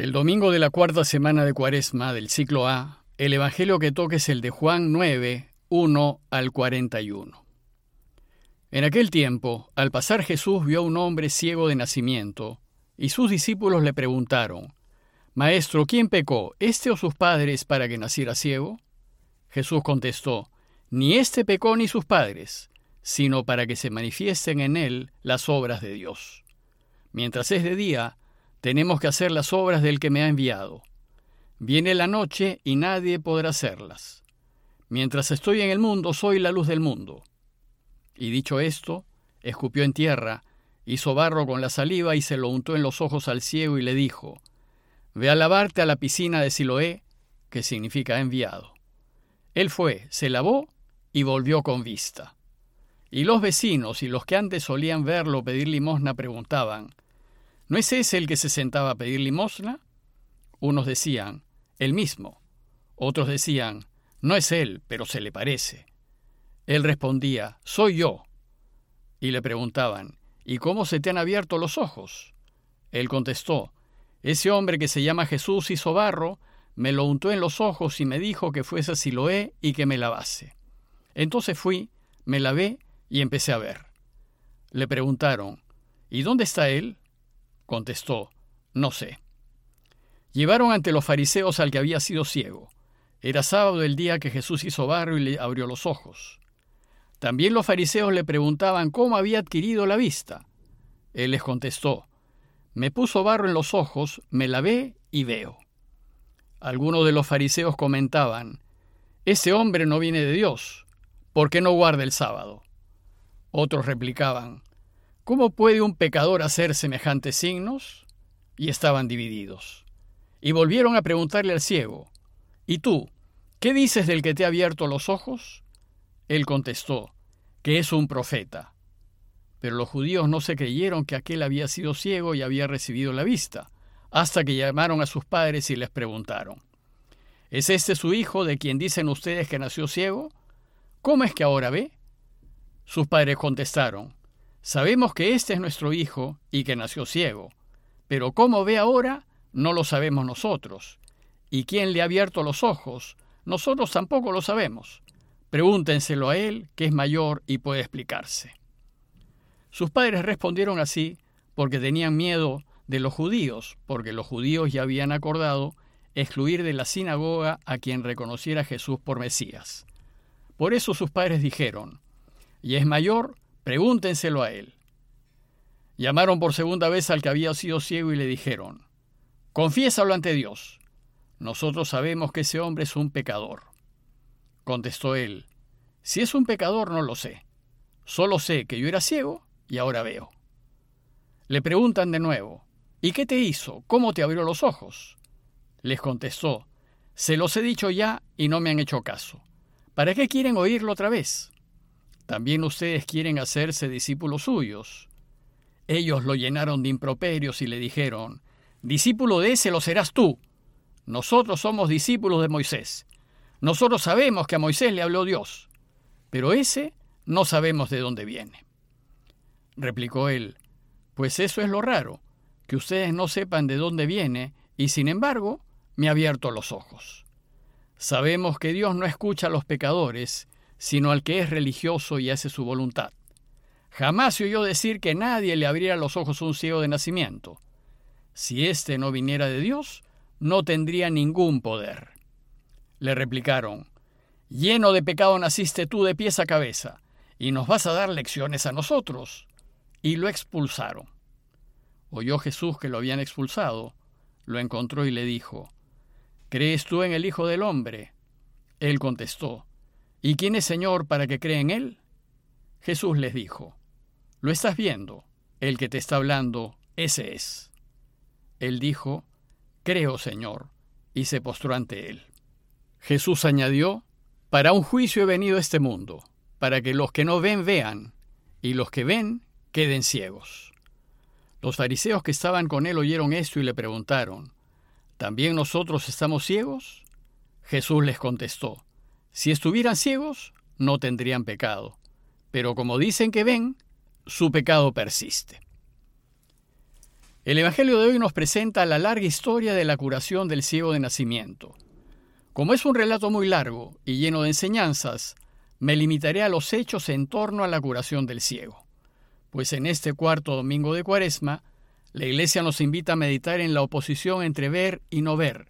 El domingo de la cuarta semana de Cuaresma del ciclo A, el Evangelio que toca es el de Juan 9, 1 al 41. En aquel tiempo, al pasar Jesús vio a un hombre ciego de nacimiento, y sus discípulos le preguntaron, Maestro, ¿quién pecó, este o sus padres, para que naciera ciego? Jesús contestó, Ni este pecó ni sus padres, sino para que se manifiesten en él las obras de Dios. Mientras es de día, tenemos que hacer las obras del que me ha enviado. Viene la noche y nadie podrá hacerlas. Mientras estoy en el mundo, soy la luz del mundo. Y dicho esto, escupió en tierra, hizo barro con la saliva y se lo untó en los ojos al ciego y le dijo, Ve a lavarte a la piscina de Siloé, que significa enviado. Él fue, se lavó y volvió con vista. Y los vecinos y los que antes solían verlo pedir limosna preguntaban, ¿No es ese el que se sentaba a pedir limosna? Unos decían, el mismo. Otros decían, no es él, pero se le parece. Él respondía, soy yo. Y le preguntaban, ¿y cómo se te han abierto los ojos? Él contestó, ese hombre que se llama Jesús hizo barro, me lo untó en los ojos y me dijo que fuese a Siloé y que me lavase. Entonces fui, me lavé y empecé a ver. Le preguntaron, ¿y dónde está él? Contestó, no sé. Llevaron ante los fariseos al que había sido ciego. Era sábado el día que Jesús hizo barro y le abrió los ojos. También los fariseos le preguntaban cómo había adquirido la vista. Él les contestó, me puso barro en los ojos, me lavé y veo. Algunos de los fariseos comentaban, ese hombre no viene de Dios, ¿por qué no guarda el sábado? Otros replicaban, ¿Cómo puede un pecador hacer semejantes signos? Y estaban divididos. Y volvieron a preguntarle al ciego, ¿Y tú, qué dices del que te ha abierto los ojos? Él contestó, que es un profeta. Pero los judíos no se creyeron que aquel había sido ciego y había recibido la vista, hasta que llamaron a sus padres y les preguntaron, ¿Es este su hijo de quien dicen ustedes que nació ciego? ¿Cómo es que ahora ve? Sus padres contestaron, Sabemos que este es nuestro hijo y que nació ciego, pero cómo ve ahora no lo sabemos nosotros. ¿Y quién le ha abierto los ojos? Nosotros tampoco lo sabemos. Pregúntenselo a él, que es mayor y puede explicarse. Sus padres respondieron así porque tenían miedo de los judíos, porque los judíos ya habían acordado excluir de la sinagoga a quien reconociera Jesús por Mesías. Por eso sus padres dijeron, y es mayor, Pregúntenselo a él. Llamaron por segunda vez al que había sido ciego y le dijeron, Confiésalo ante Dios. Nosotros sabemos que ese hombre es un pecador. Contestó él, Si es un pecador no lo sé. Solo sé que yo era ciego y ahora veo. Le preguntan de nuevo, ¿y qué te hizo? ¿Cómo te abrió los ojos? Les contestó, Se los he dicho ya y no me han hecho caso. ¿Para qué quieren oírlo otra vez? También ustedes quieren hacerse discípulos suyos. Ellos lo llenaron de improperios y le dijeron, Discípulo de ese lo serás tú. Nosotros somos discípulos de Moisés. Nosotros sabemos que a Moisés le habló Dios, pero ese no sabemos de dónde viene. Replicó él, pues eso es lo raro, que ustedes no sepan de dónde viene y sin embargo me ha abierto los ojos. Sabemos que Dios no escucha a los pecadores sino al que es religioso y hace su voluntad. Jamás se oyó decir que nadie le abriera los ojos a un ciego de nacimiento. Si éste no viniera de Dios, no tendría ningún poder. Le replicaron, Lleno de pecado naciste tú de pies a cabeza, y nos vas a dar lecciones a nosotros. Y lo expulsaron. Oyó Jesús que lo habían expulsado, lo encontró y le dijo, ¿Crees tú en el Hijo del Hombre? Él contestó, ¿Y quién es Señor para que cree en Él? Jesús les dijo, Lo estás viendo, el que te está hablando, ese es. Él dijo, Creo, Señor, y se postró ante él. Jesús añadió, Para un juicio he venido a este mundo, para que los que no ven vean, y los que ven queden ciegos. Los fariseos que estaban con él oyeron esto y le preguntaron, ¿También nosotros estamos ciegos? Jesús les contestó, si estuvieran ciegos, no tendrían pecado, pero como dicen que ven, su pecado persiste. El Evangelio de hoy nos presenta la larga historia de la curación del ciego de nacimiento. Como es un relato muy largo y lleno de enseñanzas, me limitaré a los hechos en torno a la curación del ciego. Pues en este cuarto domingo de Cuaresma, la Iglesia nos invita a meditar en la oposición entre ver y no ver,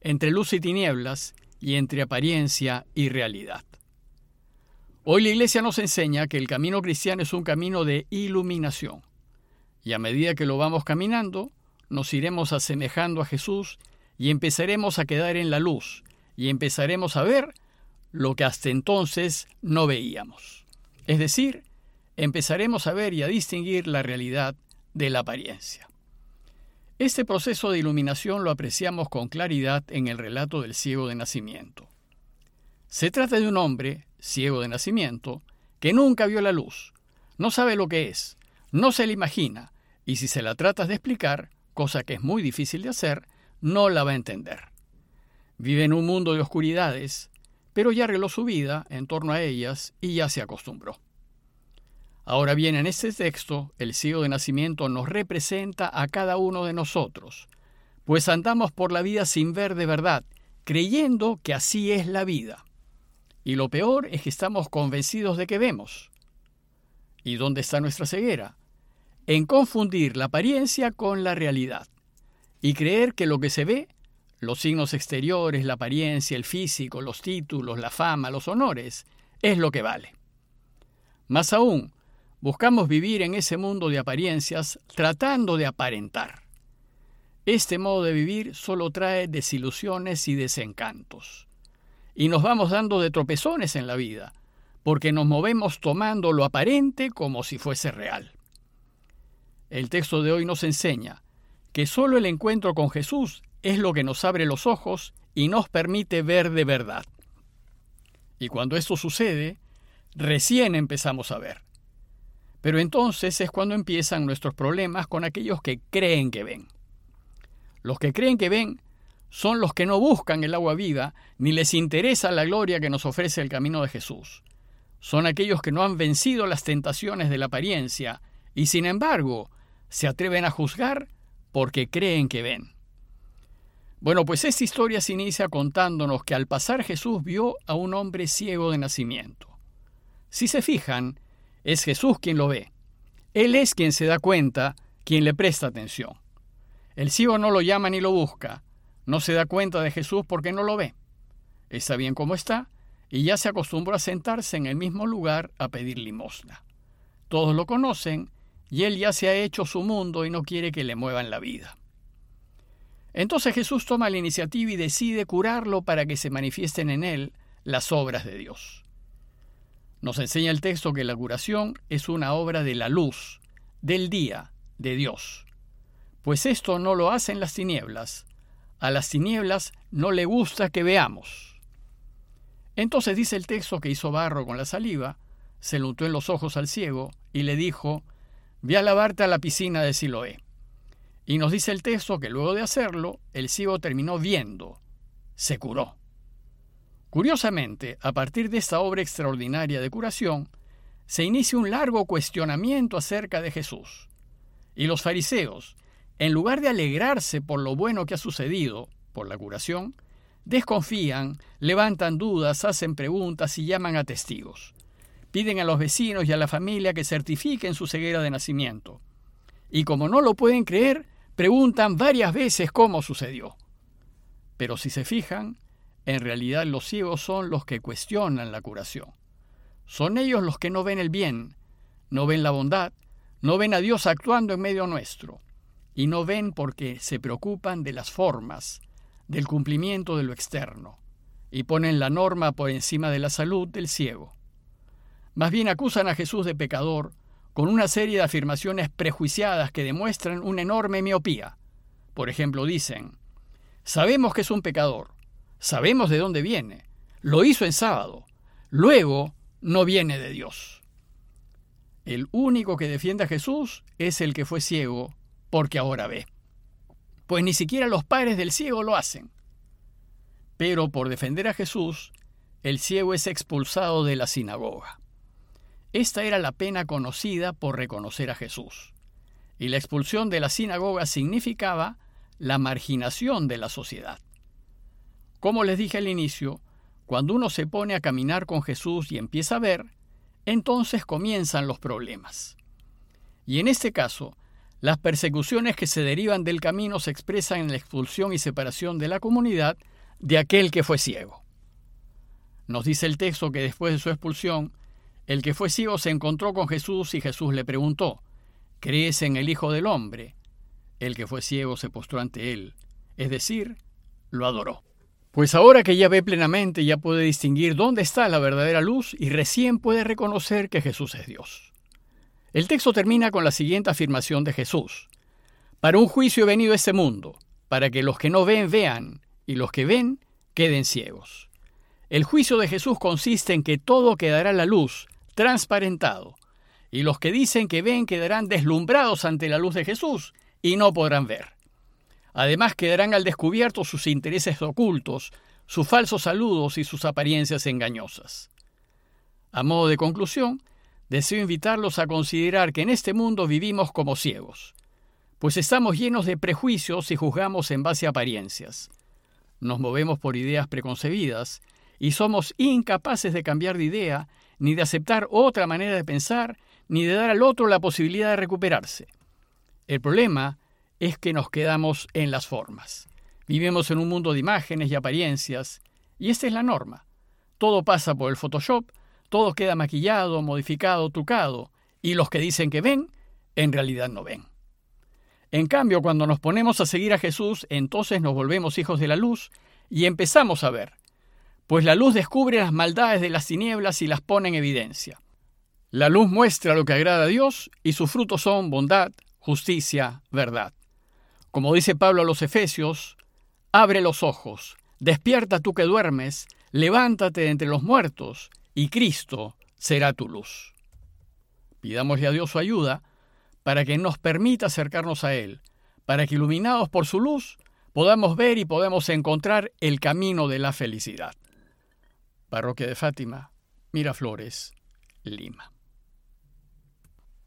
entre luz y tinieblas y entre apariencia y realidad. Hoy la Iglesia nos enseña que el camino cristiano es un camino de iluminación y a medida que lo vamos caminando, nos iremos asemejando a Jesús y empezaremos a quedar en la luz y empezaremos a ver lo que hasta entonces no veíamos. Es decir, empezaremos a ver y a distinguir la realidad de la apariencia. Este proceso de iluminación lo apreciamos con claridad en el relato del ciego de nacimiento. Se trata de un hombre, ciego de nacimiento, que nunca vio la luz, no sabe lo que es, no se la imagina, y si se la tratas de explicar, cosa que es muy difícil de hacer, no la va a entender. Vive en un mundo de oscuridades, pero ya arregló su vida en torno a ellas y ya se acostumbró. Ahora bien, en este texto, el ciego de nacimiento nos representa a cada uno de nosotros, pues andamos por la vida sin ver de verdad, creyendo que así es la vida. Y lo peor es que estamos convencidos de que vemos. ¿Y dónde está nuestra ceguera? En confundir la apariencia con la realidad y creer que lo que se ve, los signos exteriores, la apariencia, el físico, los títulos, la fama, los honores, es lo que vale. Más aún, buscamos vivir en ese mundo de apariencias tratando de aparentar. Este modo de vivir solo trae desilusiones y desencantos y nos vamos dando de tropezones en la vida, porque nos movemos tomando lo aparente como si fuese real. El texto de hoy nos enseña que solo el encuentro con Jesús es lo que nos abre los ojos y nos permite ver de verdad. Y cuando esto sucede, recién empezamos a ver. Pero entonces es cuando empiezan nuestros problemas con aquellos que creen que ven. Los que creen que ven son los que no buscan el agua viva ni les interesa la gloria que nos ofrece el camino de Jesús. Son aquellos que no han vencido las tentaciones de la apariencia y sin embargo se atreven a juzgar porque creen que ven. Bueno, pues esta historia se inicia contándonos que al pasar Jesús vio a un hombre ciego de nacimiento. Si se fijan, es Jesús quien lo ve. Él es quien se da cuenta, quien le presta atención. El ciego no lo llama ni lo busca, no se da cuenta de Jesús porque no lo ve. Está bien como está y ya se acostumbró a sentarse en el mismo lugar a pedir limosna. Todos lo conocen y él ya se ha hecho su mundo y no quiere que le muevan la vida. Entonces Jesús toma la iniciativa y decide curarlo para que se manifiesten en él las obras de Dios. Nos enseña el texto que la curación es una obra de la luz, del día, de Dios. Pues esto no lo hacen las tinieblas, a las tinieblas no le gusta que veamos. Entonces dice el texto que hizo barro con la saliva, se le untó en los ojos al ciego y le dijo, Ve a lavarte a la piscina de Siloé. Y nos dice el texto que luego de hacerlo, el ciego terminó viendo, se curó. Curiosamente, a partir de esta obra extraordinaria de curación, se inicia un largo cuestionamiento acerca de Jesús. Y los fariseos, en lugar de alegrarse por lo bueno que ha sucedido, por la curación, desconfían, levantan dudas, hacen preguntas y llaman a testigos. Piden a los vecinos y a la familia que certifiquen su ceguera de nacimiento. Y como no lo pueden creer, preguntan varias veces cómo sucedió. Pero si se fijan, en realidad los ciegos son los que cuestionan la curación. Son ellos los que no ven el bien, no ven la bondad, no ven a Dios actuando en medio nuestro y no ven porque se preocupan de las formas, del cumplimiento de lo externo, y ponen la norma por encima de la salud del ciego. Más bien acusan a Jesús de pecador con una serie de afirmaciones prejuiciadas que demuestran una enorme miopía. Por ejemplo, dicen, sabemos que es un pecador, sabemos de dónde viene, lo hizo en sábado, luego no viene de Dios. El único que defiende a Jesús es el que fue ciego porque ahora ve. Pues ni siquiera los padres del ciego lo hacen. Pero por defender a Jesús, el ciego es expulsado de la sinagoga. Esta era la pena conocida por reconocer a Jesús. y la expulsión de la sinagoga significaba la marginación de la sociedad. Como les dije al inicio, cuando uno se pone a caminar con Jesús y empieza a ver, entonces comienzan los problemas. Y en este caso, las persecuciones que se derivan del camino se expresan en la expulsión y separación de la comunidad de aquel que fue ciego. Nos dice el texto que después de su expulsión, el que fue ciego se encontró con Jesús y Jesús le preguntó, ¿crees en el Hijo del Hombre? El que fue ciego se postró ante él, es decir, lo adoró. Pues ahora que ya ve plenamente, ya puede distinguir dónde está la verdadera luz y recién puede reconocer que Jesús es Dios. El texto termina con la siguiente afirmación de Jesús. Para un juicio he venido a este mundo, para que los que no ven vean y los que ven queden ciegos. El juicio de Jesús consiste en que todo quedará a la luz, transparentado, y los que dicen que ven quedarán deslumbrados ante la luz de Jesús y no podrán ver. Además quedarán al descubierto sus intereses ocultos, sus falsos saludos y sus apariencias engañosas. A modo de conclusión, deseo invitarlos a considerar que en este mundo vivimos como ciegos, pues estamos llenos de prejuicios y juzgamos en base a apariencias. Nos movemos por ideas preconcebidas y somos incapaces de cambiar de idea, ni de aceptar otra manera de pensar, ni de dar al otro la posibilidad de recuperarse. El problema es que nos quedamos en las formas. Vivimos en un mundo de imágenes y apariencias, y esta es la norma. Todo pasa por el Photoshop, todo queda maquillado, modificado, trucado, y los que dicen que ven, en realidad no ven. En cambio, cuando nos ponemos a seguir a Jesús, entonces nos volvemos hijos de la luz y empezamos a ver, pues la luz descubre las maldades de las tinieblas y las pone en evidencia. La luz muestra lo que agrada a Dios y sus frutos son bondad, justicia, verdad. Como dice Pablo a los Efesios, abre los ojos, despierta tú que duermes, levántate entre los muertos, y Cristo será tu luz. Pidámosle a Dios su ayuda para que nos permita acercarnos a Él, para que iluminados por su luz podamos ver y podamos encontrar el camino de la felicidad. Parroquia de Fátima, Miraflores, Lima.